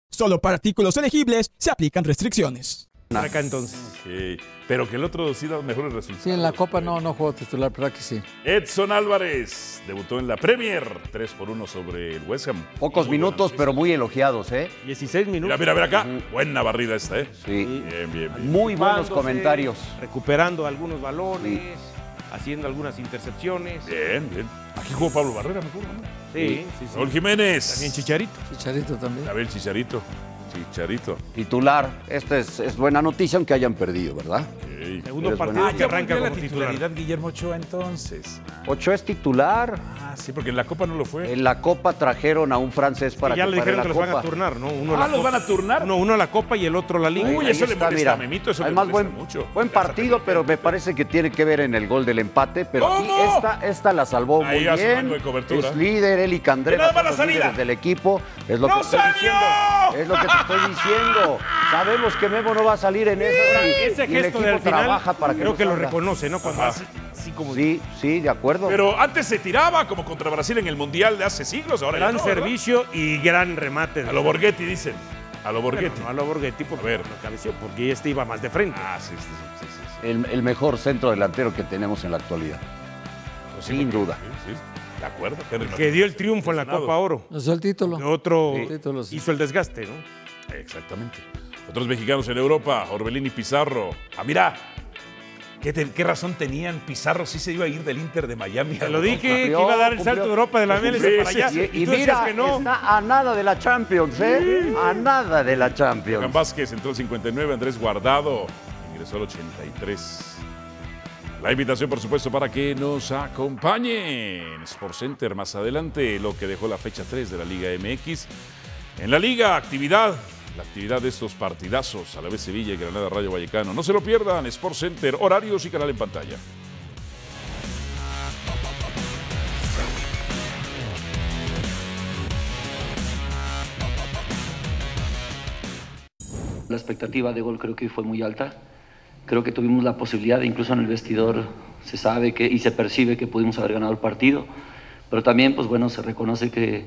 Solo para artículos elegibles se aplican restricciones. Acá entonces. Ok, Pero que el otro sí da mejores resultados. Sí, en la Copa no, no juego titular, pero aquí sí. Edson Álvarez debutó en la Premier, 3 por 1 sobre el West Ham. Pocos Muy minutos, pero muy elogiados, ¿eh? 16 minutos. Mira, mira, mira acá. Buena barrida esta, ¿eh? Sí. Bien, bien, bien. Muy buenos comentarios. Recuperando algunos balones, haciendo algunas intercepciones. Bien, bien. Aquí jugó Pablo Barrera, me acuerdo, ¿no? Sí, sí, sí. Raúl Jiménez. También Chicharito. Chicharito también. A ver, Chicharito. Chicharito. Titular. Esta es, es buena noticia, aunque hayan perdido, ¿verdad? Ok. Segundo partido que arranca como titular. Guillermo Ochoa entonces. Ocho es titular. Ah, sí, porque en la Copa no lo fue. En la Copa trajeron a un francés para Y ya que le dijeron la que los van a Copa. turnar, ¿no? Uno Ah, la ¿los Copa- van a turnar? Uno, uno la Copa y el otro la Liga. Uy, Ahí eso le está, molesta mira. a Memito, eso le Además, molesta buen, mucho. buen partido, pero me parece que tiene que ver en el gol del empate. Pero aquí esta, esta la salvó Ahí muy a bien. mango de cobertura. Es líder, Eli Candreva. ¡Nada más son la los salida! líderes del equipo. Es lo ¡No que estoy salió! diciendo. Es lo que te estoy diciendo. Sabemos que Memo no va a salir en y- ese y el gesto equipo del final, trabaja para que creo que lo salga. reconoce, ¿no? Cuando hace así como Sí, sí, de acuerdo. Pero antes se tiraba como contra Brasil en el Mundial de hace siglos. Ahora gran no, ¿verdad? servicio y gran remate. A lo Borghetti dicen. A lo Bueno, Borghetti. no a lo Borghetti porque A ver. lo cabeció, porque este iba más de frente. Ah, sí, sí, sí, sí, sí. el, el mejor centro delantero que tenemos en la actualidad. Pues sí, Sin porque- duda. Sí, sí. De acuerdo. Henry que dio el triunfo en la. Copa Oro. Nos dio el título. Que otro Sí. Título, sí. hizo el desgaste, ¿no? Exactamente. Otros mexicanos en Europa, Orbelín y Pizarro. Ah, mira. ¿Qué, te- qué razón tenían? Pizarro sí se iba a ir del Inter de Miami. Te lo dije, que iba a dar el cumplió. salto de Europa de la MLS Sí, para allá. sí. Y, y tú decías mira, que no. está a nada de la Champions, ¿eh? A nada de la Juan Champions. Vázquez entró al 59, Andrés Guardado ingresó al 83. La invitación, por supuesto, para que nos acompañen. Sport Center más adelante, lo que dejó la fecha 3 de la Liga MX. En la Liga, actividad. La actividad de estos partidazos, a la vez Sevilla y Granada Rayo Vallecano. No se lo pierdan, Sport Center, horarios y canal en pantalla. La expectativa de gol creo que fue muy alta. Creo que tuvimos la posibilidad, incluso en el vestidor se sabe que y se percibe que pudimos haber ganado el partido. Pero también, pues bueno, se reconoce que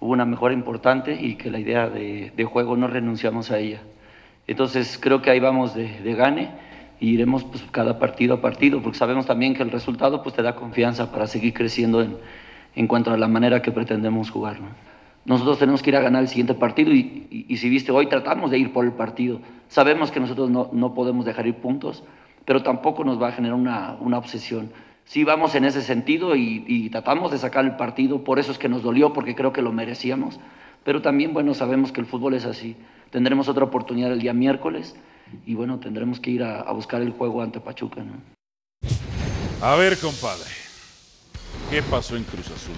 hubo una mejora importante y que la idea de, de juego no renunciamos a ella. Entonces creo que ahí vamos de, de gane y iremos pues, cada partido a partido, porque sabemos también que el resultado pues, te da confianza para seguir creciendo en, en cuanto a la manera que pretendemos jugar. ¿no? Nosotros tenemos que ir a ganar el siguiente partido y, y- y si viste, hoy tratamos de ir por el partido. Sabemos que nosotros no, no podemos dejar ir puntos, pero tampoco nos va a generar una, una obsesión. Sí vamos en ese sentido y, tratamos de sacar el partido, por eso es que nos dolió, porque creo que lo merecíamos. Pero también, bueno, sabemos que el fútbol es así. Tendremos otra oportunidad el día miércoles y bueno, tendremos que ir a, buscar el juego ante Pachuca. A ver, compadre. ¿Qué pasó en Cruz Azul?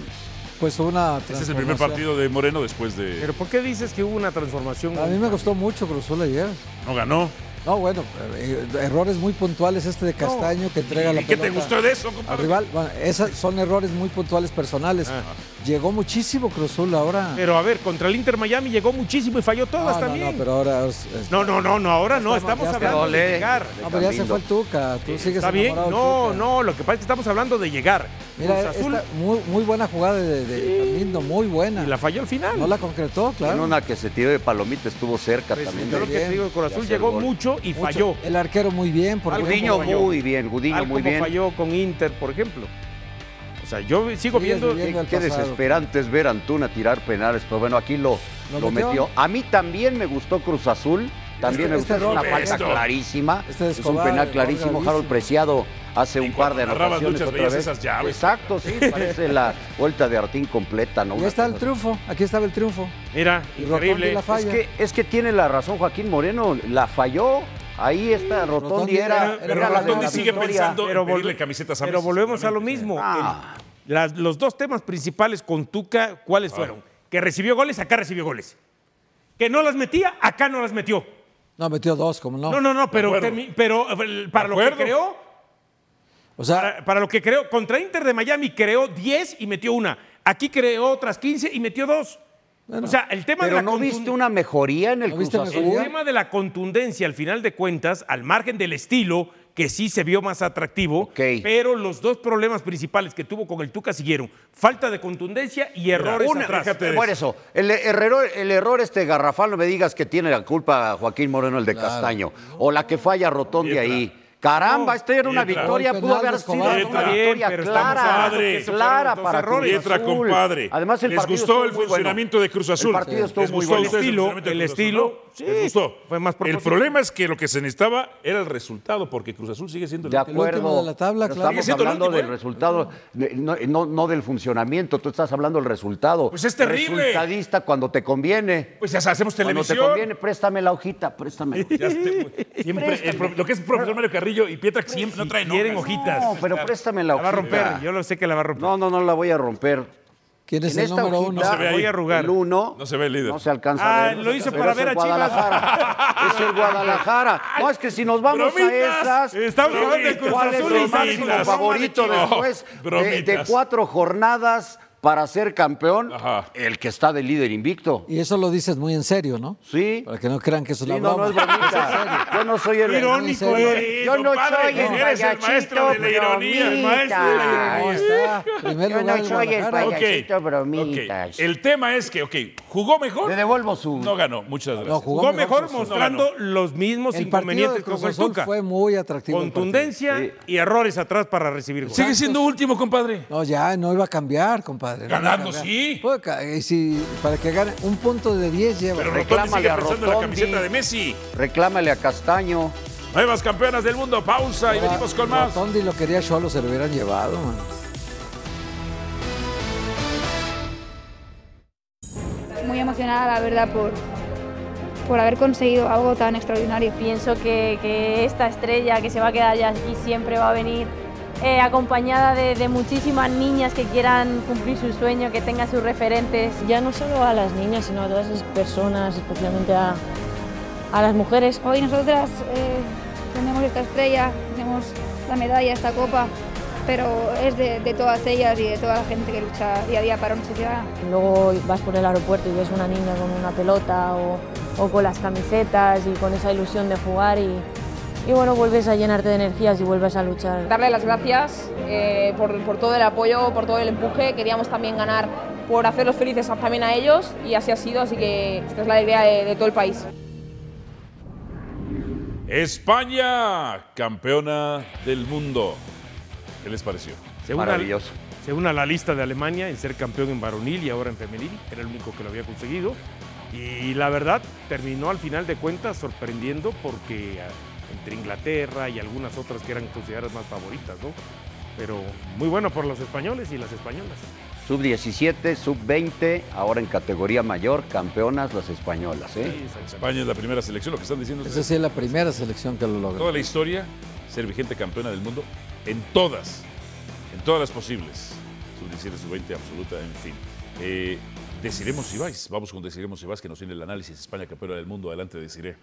Pues una Este es el primer partido de Moreno después de. Pero ¿por qué dices que hubo una transformación? A mí me gustó mucho Cruzul ayer. No ganó. No, bueno, eh, errores muy puntuales este de Castaño que entrega la ¿Y qué te gustó de eso, al compadre? rival. Bueno, esos son errores muy puntuales personales. Ah. Llegó muchísimo Cruzul ahora. Pero a ver, contra el Inter Miami llegó muchísimo y falló todas no, también. no, pero ahora es- es- No, no, no, no, ahora no, Estamos- ya hablando está. de llegar. No, pero ya se fue el Tuca. Tú sigues Está bien, no, Tuca. no, lo que pasa es que estamos hablando de llegar. Mira, Cruz Azul esta muy, muy buena jugada de, de Galindo, muy buena. y la falló al final. No la concretó, En claro. una que se tiró de palomita estuvo cerca Pues, también. yo lo que te digo, Cruz Azul llegó mucho y Mucho. falló. El arquero muy bien. Por. Gudiño muy bien, Gudiño muy bien. falló con Inter, por ejemplo. O sea, yo sigo Sigues viendo... Qué, qué desesperante es ver a Antuna tirar penales, pero bueno, aquí lo, ¿Lo lo metió? metió. A mí también me gustó Cruz Azul, También Este- me gusta, este es una falta esto. clarísima. Este es un penal clarísimo. Harold Preciado hace un par de anotaciones otra vez. esas llaves. Exacto, sí, parece la vuelta de Artín completa, ¿no? Ahí está el triunfo, aquí estaba el triunfo. Mira, Y increíble. la falla. Es que, es que tiene la razón Joaquín Moreno, la falló. Ahí está, Rotondi, Rotondi era, era- Pero era Rotondi la sigue pensando Pero en pedirle camisetas a Pero volvemos a lo mismo. Ah. Las- los dos temas principales con Tuca, ¿cuáles fueron? Que recibió goles, acá recibió goles. Que no las metía, acá no las metió. No, metió dos, como no. No, no, no, pero, pero eh, para lo que creó, O sea, para, para lo que creó, contra Inter de Miami creó 10 y metió una. Aquí creó otras 15 y metió dos. o sea, el tema de Pero la no viste una mejoría en el ¿No Cruz viste Azul. mejoría? El tema de la contundencia, al final de cuentas, al margen del estilo, que sí se vio más atractivo, pero los dos problemas principales que tuvo con el Tuca siguieron. Falta de contundencia y errores Una- atrás. Por eso, el error, el error este garrafal, no me digas que tiene la culpa Joaquín Moreno, el de Castaño, o la que falla Rotondi Pietra. ahí. Caramba, esta era una Pietra. victoria, pudo haber sido una victoria pero clara, clara para errores. Cruz Pietra, compadre. Además, el ¿Les gustó el bueno. funcionamiento de Cruz Azul? El partido estuvo ¿Les muy gustó bueno. El estilo, el estilo, ¿No? sí, ¿Les gustó? fue más El problema es que lo que se necesitaba era el resultado, porque Cruz Azul sigue siendo el De último acuerdo. de la tabla, claro. Estamos hablando último, del ¿eh? resultado, de- no, no- no del funcionamiento, tú estás hablando del resultado. Pues es terrible. Resultadista cuando te conviene. Pues ya hacemos Cuando te televisión. conviene, préstame la hojita, préstame. Lo que es profesor Mario Carrillo y Pietra siempre no traen Quieren hojas. hojitas. No, pero préstame la La va a hojita. romper, yo lo sé que la va a romper. No, no, no la voy a romper. ¿quién es en el esta número hojita uno? No se ve ahí. voy a arrugar. El uno. No se ve el líder. No se alcanza Ah, a ver. lo Pero para es ver el a Chivas. Guadalajara. es el Guadalajara. No, es que si nos vamos Bromitas. a esas. Estamos hablando de Cruz ¿Cuál es el máximo bromitas. favorito después de, cuatro jornadas para ser campeón? Ajá. El que está de líder invicto. Y eso lo dices muy en serio, ¿no? Sí. Para que no crean que es una Sí, no, no broma. es. Yo no soy el Irónico, eh. Yo no soy el eres el maestro de la ironía, el maestro de la está. Primer Yo no el soy el payasito bromitas. El tema es que, ok, jugó mejor. Le devuelvo su... No ganó, muchas gracias. No, Jugó mejor Cruz mostrando los mismos El inconvenientes Cruz Azul Tuca. fue muy atractivo. Contundencia Sí. y errores atrás para recibir goles. Sigue siendo último, compadre. No, ya no iba a cambiar, compadre. A Ganando, sí. Puede si, para que gane un punto de 10 lleva. Pero Rotondi Reclámale sigue en la Rotondi. camiseta de Messi. Reclámale a Castaño. Nuevas campeonas del mundo. Pausa y venimos con más. Rotondi lo quería Cholo, se lo hubieran llevado, man. muy emocionada, la verdad, por, por haber conseguido algo tan extraordinario. Pienso que, que esta estrella que se va a quedar ya aquí siempre va a venir eh, acompañada de, de muchísimas niñas que quieran cumplir su sueño, que tengan sus referentes. Ya no solo a las niñas, sino a todas esas personas, especialmente a, a las mujeres. Hoy nosotras eh, tenemos esta estrella, tenemos la medalla, esta copa, pero es de, de todas ellas y de toda la gente que lucha día a día para una sociedad. Luego vas por el aeropuerto y ves una niña con una pelota o, o con las camisetas y con esa ilusión de jugar y, y bueno, vuelves a llenarte de energías y vuelves a luchar. Darle las gracias eh, por, por todo el apoyo, por todo el empuje. Queríamos también ganar por hacerlos felices también a ellos y así ha sido, así que esta es la idea de, de todo el país. España, campeona del mundo. ¿Qué les pareció? Maravilloso. a, se une a la lista de Alemania en ser campeón en varonil y ahora en femenil. Era el único que lo había conseguido. Y la verdad, terminó al final de cuentas sorprendiendo porque entre Inglaterra y algunas otras que eran consideradas más favoritas, ¿no? Pero muy bueno por los españoles y las españolas. Sub-17, sub-20, ahora en categoría mayor, campeonas las españolas. ¿eh? España es la primera selección, lo que están diciendo Esa sí es la primera selección que lo logra. Toda la historia, ser vigente campeona del mundo en todas, en todas las posibles. Sub-17, sub-20, absoluta, en fin. Eh, Desiremos Ibáis, vamos con Desiremos Ibáis que nos tiene el análisis España campeona del mundo. Adelante, Desiré.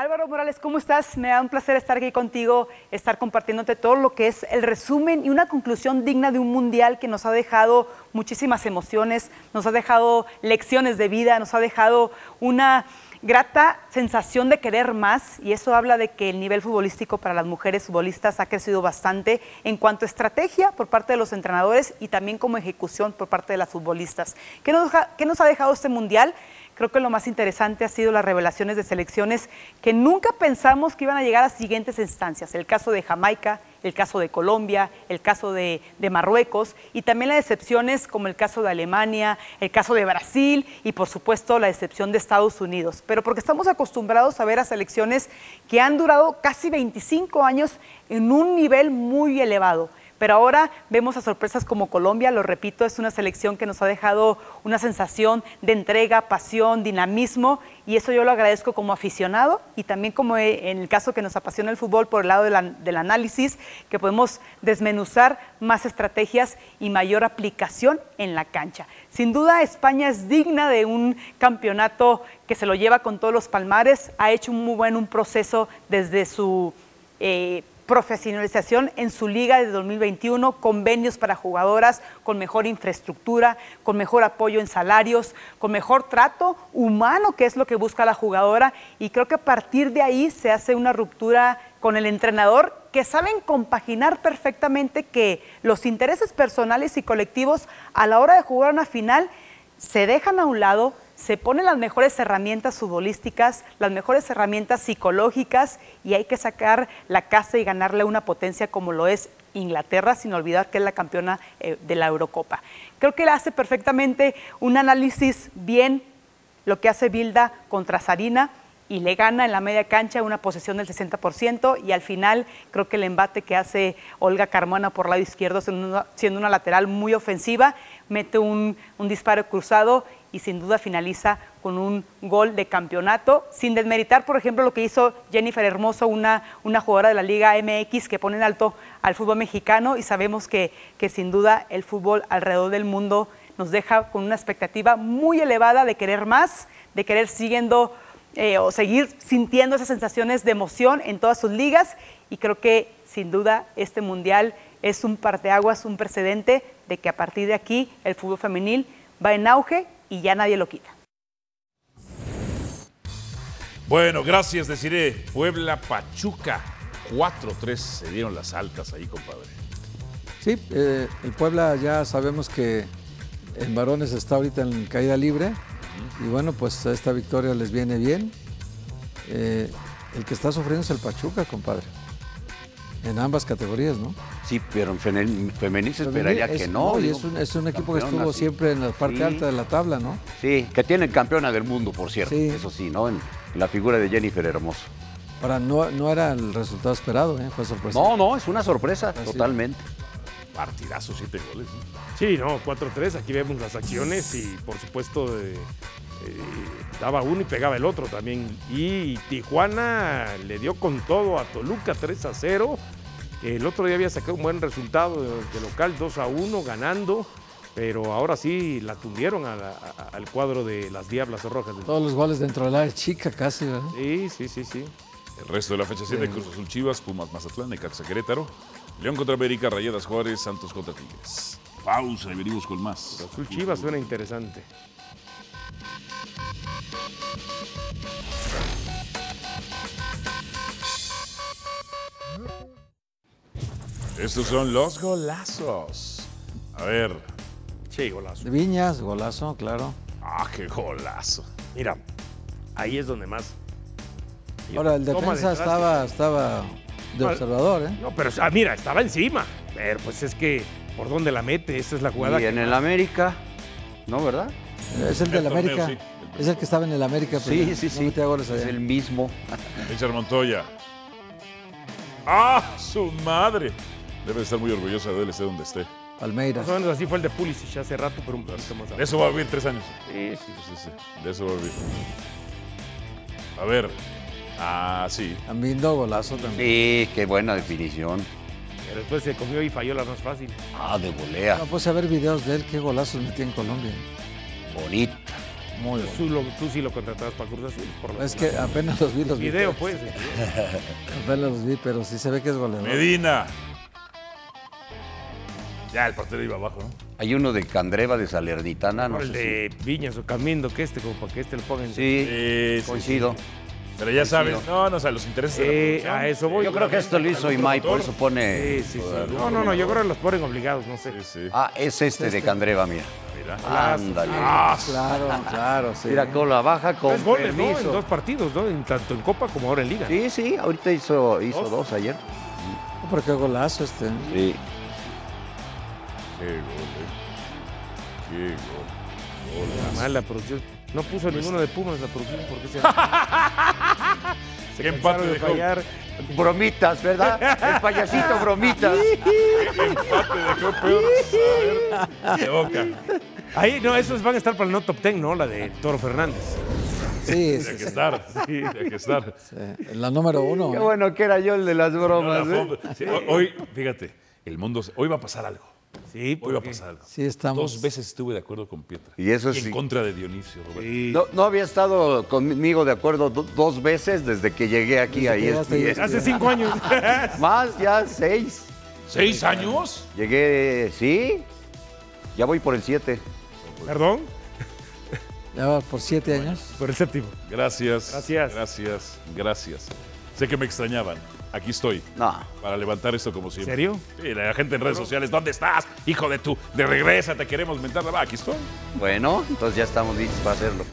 Álvaro Morales, ¿cómo estás? Me da un placer estar aquí contigo, estar compartiéndote todo lo que es el resumen y una conclusión digna de un mundial que nos ha dejado muchísimas emociones, nos ha dejado lecciones de vida, nos ha dejado una grata sensación de querer más y eso habla de que el nivel futbolístico para las mujeres futbolistas ha crecido bastante en cuanto a estrategia por parte de los entrenadores y también como ejecución por parte de las futbolistas. ¿Qué nos, qué nos ha dejado este mundial? Creo que lo más interesante ha sido las revelaciones de selecciones que nunca pensamos que iban a llegar a siguientes instancias. El caso de Jamaica, el caso de Colombia, el caso de, de Marruecos y también las decepciones como el caso de Alemania, el caso de Brasil y por supuesto la decepción de Estados Unidos. Pero porque estamos acostumbrados a ver a selecciones que han durado casi 25 años en un nivel muy elevado. Pero ahora vemos a sorpresas como Colombia, lo repito, es una selección que nos ha dejado una sensación de entrega, pasión, dinamismo, y eso yo lo agradezco como aficionado y también como eh, en el caso que nos apasiona el fútbol por el lado de la- del análisis, que podemos desmenuzar más estrategias y mayor aplicación en la cancha. Sin duda, España es digna de un campeonato que se lo lleva con todos los palmares, ha hecho un muy buen un proceso desde su... eh, profesionalización en su liga de 2021, convenios para jugadoras con mejor infraestructura, con mejor apoyo en salarios, con mejor trato humano, que es lo que busca la jugadora. Y creo que a partir de ahí se hace una ruptura con el entrenador que saben compaginar perfectamente que los intereses personales y colectivos a la hora de jugar una final se dejan a un lado, se ponen las mejores herramientas futbolísticas, las mejores herramientas psicológicas y hay que sacar la casa y ganarle una potencia como lo es Inglaterra, sin olvidar que es la campeona eh, de la Eurocopa. Creo que hace perfectamente un análisis bien lo que hace Bilda contra Sarina y le gana en la media cancha una posesión del 60% y al final creo que el embate que hace Olga Carmona por lado izquierdo siendo una, lateral muy ofensiva, mete un disparo cruzado y sin duda finaliza con un gol de campeonato, sin desmeritar, por ejemplo, lo que hizo Jennifer Hermoso, una, una jugadora de la Liga MX que pone en alto al fútbol mexicano y sabemos que, que sin duda el fútbol alrededor del mundo nos deja con una expectativa muy elevada de querer más, de querer siguiendo eh, o seguir sintiendo esas sensaciones de emoción en todas sus ligas y creo que sin duda este mundial es un parteaguas, un precedente de que a partir de aquí el fútbol femenil va en auge y ya nadie lo quita. Bueno, gracias, deciré. Puebla, Pachuca. 4-3 se dieron las altas ahí, compadre. Sí, eh, el Puebla ya sabemos que en varones está ahorita en caída libre y bueno, pues esta victoria les viene bien. Eh, el que está sufriendo es el Pachuca, compadre. En ambas categorías, ¿no? Sí, pero en femenil, femenil se esperaría Es- que no. y digo, es, un, es un equipo que estuvo sí. siempre en la parte Sí. alta de la tabla, ¿no? Sí, que tienen campeona del mundo, por cierto. Sí. Eso sí, ¿no? En la figura de Jennifer Hermoso. Ahora, no, no era el resultado esperado, ¿eh? fue sorpresa. No, no, es una sorpresa, totalmente. Partidazo, siete goles. ¿no? Sí, no, 4-3, aquí vemos las acciones y por supuesto eh, daba uno y pegaba el otro también. Y Tijuana le dio con todo a Toluca 3 a 0, que el otro día había sacado un buen resultado de, local 2 a 1 ganando, pero ahora sí la tundieron a la- a- al cuadro de las Diablas Rojas. Todos los goles dentro del área chica casi, ¿verdad? Sí, sí, sí, sí. El resto de la fecha 7, Sí. Cruz Azul Chivas, Pumas Mazatlán, Necaxa Querétaro, León contra América, Rayadas Juárez, Santos contra Tigres. Pausa y venimos con más. Azul Chivas suena interesante. Estos son los golazos. A ver. Sí, golazo. De Viñas, golazo, claro. Ah, qué golazo. Mira, ahí es donde más. Ahora, el defensa detrás. estaba, estaba de No, observador, ¿eh? No, pero ah, mira, estaba encima. Pero pues es que, ¿por dónde la mete? Esa es la jugada. Y que en el América, ¿no, verdad? Es el del América. sí. Es el que estaba en el América. pero Sí, no sí, sí. metía goles Es el mismo. Richard Montoya. ¡Ah, su madre! Debe de estar muy orgullosa de él, esté donde esté. Palmeiras. Más o menos así fue el de Pulisic hace rato, pero un poquito más De eso va a vivir tres años. Sí, sí. Sí, sí. De eso va a vivir. A ver. Ah, sí. Ambindo, golazo también. Sí, qué buena definición. Pero después se comió y falló la más fácil. Ah, de volea. No, pues a ver videos de él, qué golazos metía en Colombia. Bonita. Muy. Tú, lo- tú sí lo contratabas para Cruz Azul. Por lo Es que apenas los vi, los vi. Video, pero- pues. Apenas los vi, pero sí se ve que es goleador. Medina. Ya, el portero iba abajo, ¿no? Hay uno de Candreva de Salernitana, no Por el sé de Viñas o Camindo, que este, como para que este lo pongan. Sí, Sí, sí, coincido. Pero ya sabes, no, no, o sea, los intereses de la Eh, a eso voy. Yo creo que esto lo hizo Imai, por eso pone... Sí, sí, sí. No, no, no, yo creo que los ponen obligados, no sé. Sí, sí. Ah, es este de Candreva, mira. Mira. Ándale. Claro, claro, sí. Mira, con la baja con Tres goles, ¿no? En permiso. dos partidos, ¿no? En, tanto en Copa como ahora en Liga. Sí, sí, ahorita hizo, hizo Dos. dos ayer. pero qué golazo este. Sí. Qué gol, eh. Qué gol. La mala producción. No puso ninguno de Pumas la producción porque se. se Qué empate cansaron de dejó. fallar. Bromitas, ¿verdad? El payasito bromitas. Empate dejó peor. A ver, de boca. Ahí, no, esos van a estar para el no top ten, ¿no? La de Toro Fernández. Sí, Tiene sí, que sí. estar. Tiene que estar. Sí, La número uno. Qué ¿eh? bueno que era yo el de las bromas. No, ¿eh? sí, Hoy, fíjate, el mundo. Hoy va a pasar algo. Sí, Hoy va a pasar algo. Sí, estamos. Dos veces estuve de acuerdo con Pietra. Y eso en sí. contra de Dionisio, Roberto. Sí. No, no había estado conmigo de acuerdo do- dos veces desde que llegué aquí a. ESPN. Hace cinco años. Más, ya seis. ¿Seis años? Llegué, sí. Ya voy por el siete. Perdón, Ya va por siete años. por el séptimo. Gracias. Gracias. Gracias. Gracias. Sé que me extrañaban. Aquí estoy. No. Para levantar esto como siempre. ¿Serio? Sí, la gente en redes sociales. ¿Dónde estás? Hijo de tu. De regresa, te queremos mentar. Va, aquí estoy. Bueno, entonces ya estamos listos para hacerlo.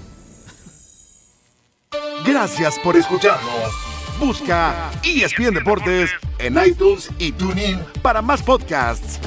Gracias por escucharnos. Busca ESPN Deportes en iTunes y TuneIn para más podcasts.